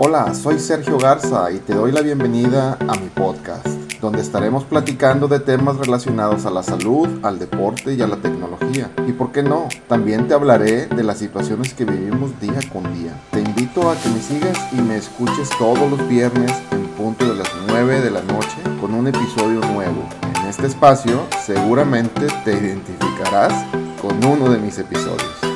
Hola, soy Sergio Garza y te doy la bienvenida a mi podcast, donde estaremos platicando de temas relacionados a la salud, al deporte y a la tecnología. Y por qué no, también te hablaré de las situaciones que vivimos día con día. Te invito a que me sigas y me escuches todos los viernes en punto de las 9 de la noche con un episodio nuevo. En este espacio seguramente te identificarás con uno de mis episodios.